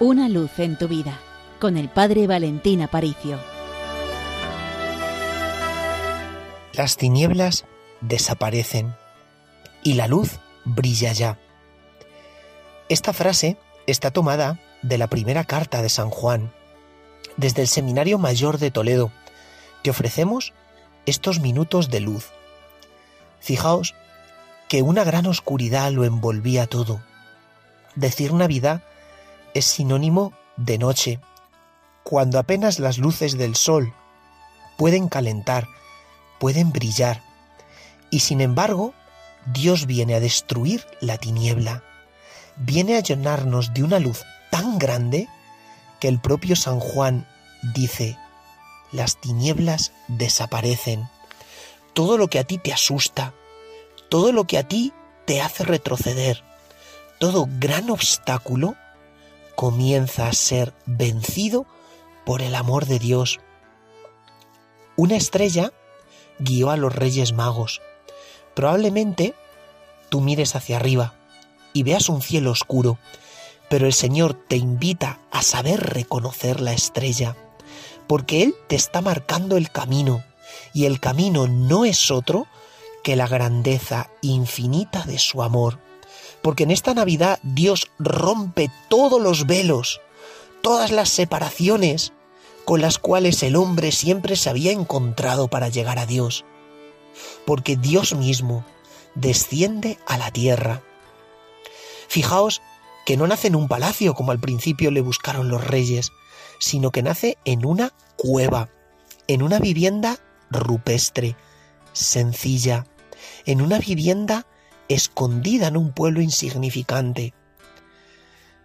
Una luz en tu vida con el Padre Valentín Aparicio. Las tinieblas desaparecen y la luz brilla ya. Esta frase está tomada de la primera carta de San Juan, desde el Seminario Mayor de Toledo. Te ofrecemos estos minutos de luz. Fijaos que una gran oscuridad lo envolvía todo. Decir Navidad es sinónimo de noche, cuando apenas las luces del sol pueden calentar, pueden brillar, y sin embargo Dios viene a destruir la tiniebla, viene a llenarnos de una luz tan grande que el propio San Juan dice, las tinieblas desaparecen. Todo lo que a ti te asusta, todo lo que a ti te hace retroceder, todo gran obstáculo comienza a ser vencido por el amor de Dios. Una estrella guió a los reyes magos. Probablemente tú mires hacia arriba y veas un cielo oscuro, pero el Señor te invita a saber reconocer la estrella, porque Él te está marcando el camino, y el camino no es otro que la grandeza infinita de su amor. Porque en esta Navidad Dios rompe todos los velos, todas las separaciones con las cuales el hombre siempre se había encontrado para llegar a Dios. Porque Dios mismo desciende a la tierra. Fijaos que no nace en un palacio como al principio le buscaron los reyes, sino que nace en una cueva, en una vivienda rupestre, sencilla, en una vivienda escondida en un pueblo insignificante.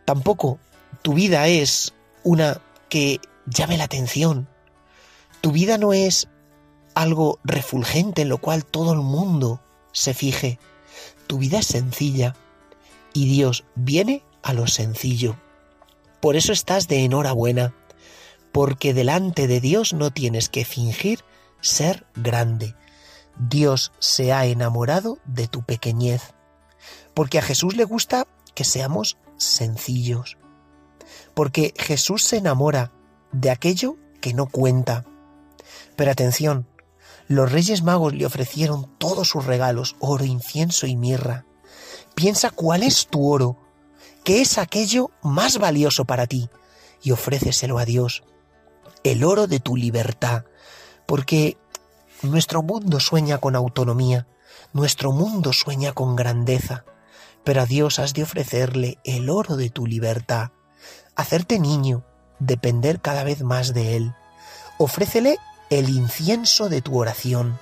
Tampoco tu vida es una que llame la atención. Tu vida no es algo refulgente en lo cual todo el mundo se fije. Tu vida es sencilla y Dios viene a lo sencillo. Por eso estás de enhorabuena, porque delante de Dios no tienes que fingir ser grande. Dios se ha enamorado de tu pequeñez, porque a Jesús le gusta que seamos sencillos, porque Jesús se enamora de aquello que no cuenta. Pero atención, los reyes magos le ofrecieron todos sus regalos, oro, incienso y mirra. Piensa cuál es tu oro, qué es aquello más valioso para ti, y ofréceselo a Dios, el oro de tu libertad, porque nuestro mundo sueña con autonomía, nuestro mundo sueña con grandeza, pero a Dios has de ofrecerle el oro de tu libertad, hacerte niño, depender cada vez más de Él. Ofrécele el incienso de tu oración,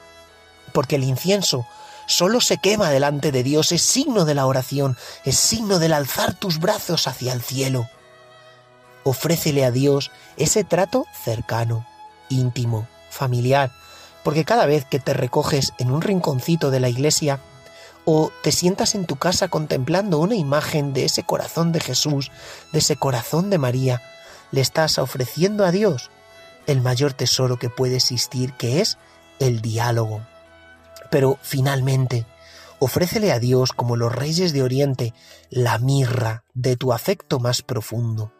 porque el incienso solo se quema delante de Dios, es signo de la oración, es signo del alzar tus brazos hacia el cielo. Ofrécele a Dios ese trato cercano, íntimo, familiar, porque cada vez que te recoges en un rinconcito de la iglesia, o te sientas en tu casa contemplando una imagen de ese corazón de Jesús, de ese corazón de María, le estás ofreciendo a Dios el mayor tesoro que puede existir, que es el diálogo. Pero finalmente, ofrécele a Dios, como los reyes de Oriente, la mirra de tu afecto más profundo.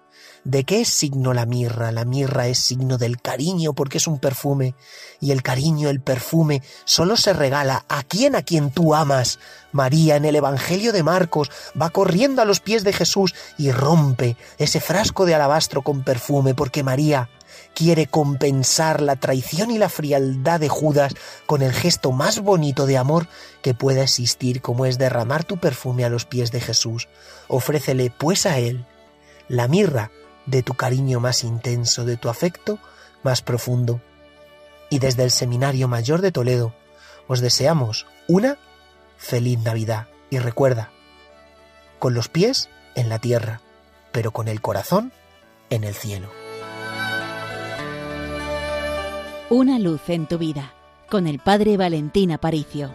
¿De qué es signo la mirra? La mirra es signo del cariño porque es un perfume y el cariño, el perfume, solo se regala a quien a quien tú amas. María en el Evangelio de Marcos va corriendo a los pies de Jesús y rompe ese frasco de alabastro con perfume porque María quiere compensar la traición y la frialdad de Judas con el gesto más bonito de amor que pueda existir como es derramar tu perfume a los pies de Jesús. Ofrécele pues a él la mirra de tu cariño más intenso, de tu afecto más profundo. Y desde el Seminario Mayor de Toledo os deseamos una feliz Navidad. Y recuerda, con los pies en la tierra, pero con el corazón en el cielo. Una luz en tu vida, con el Padre Valentín Aparicio.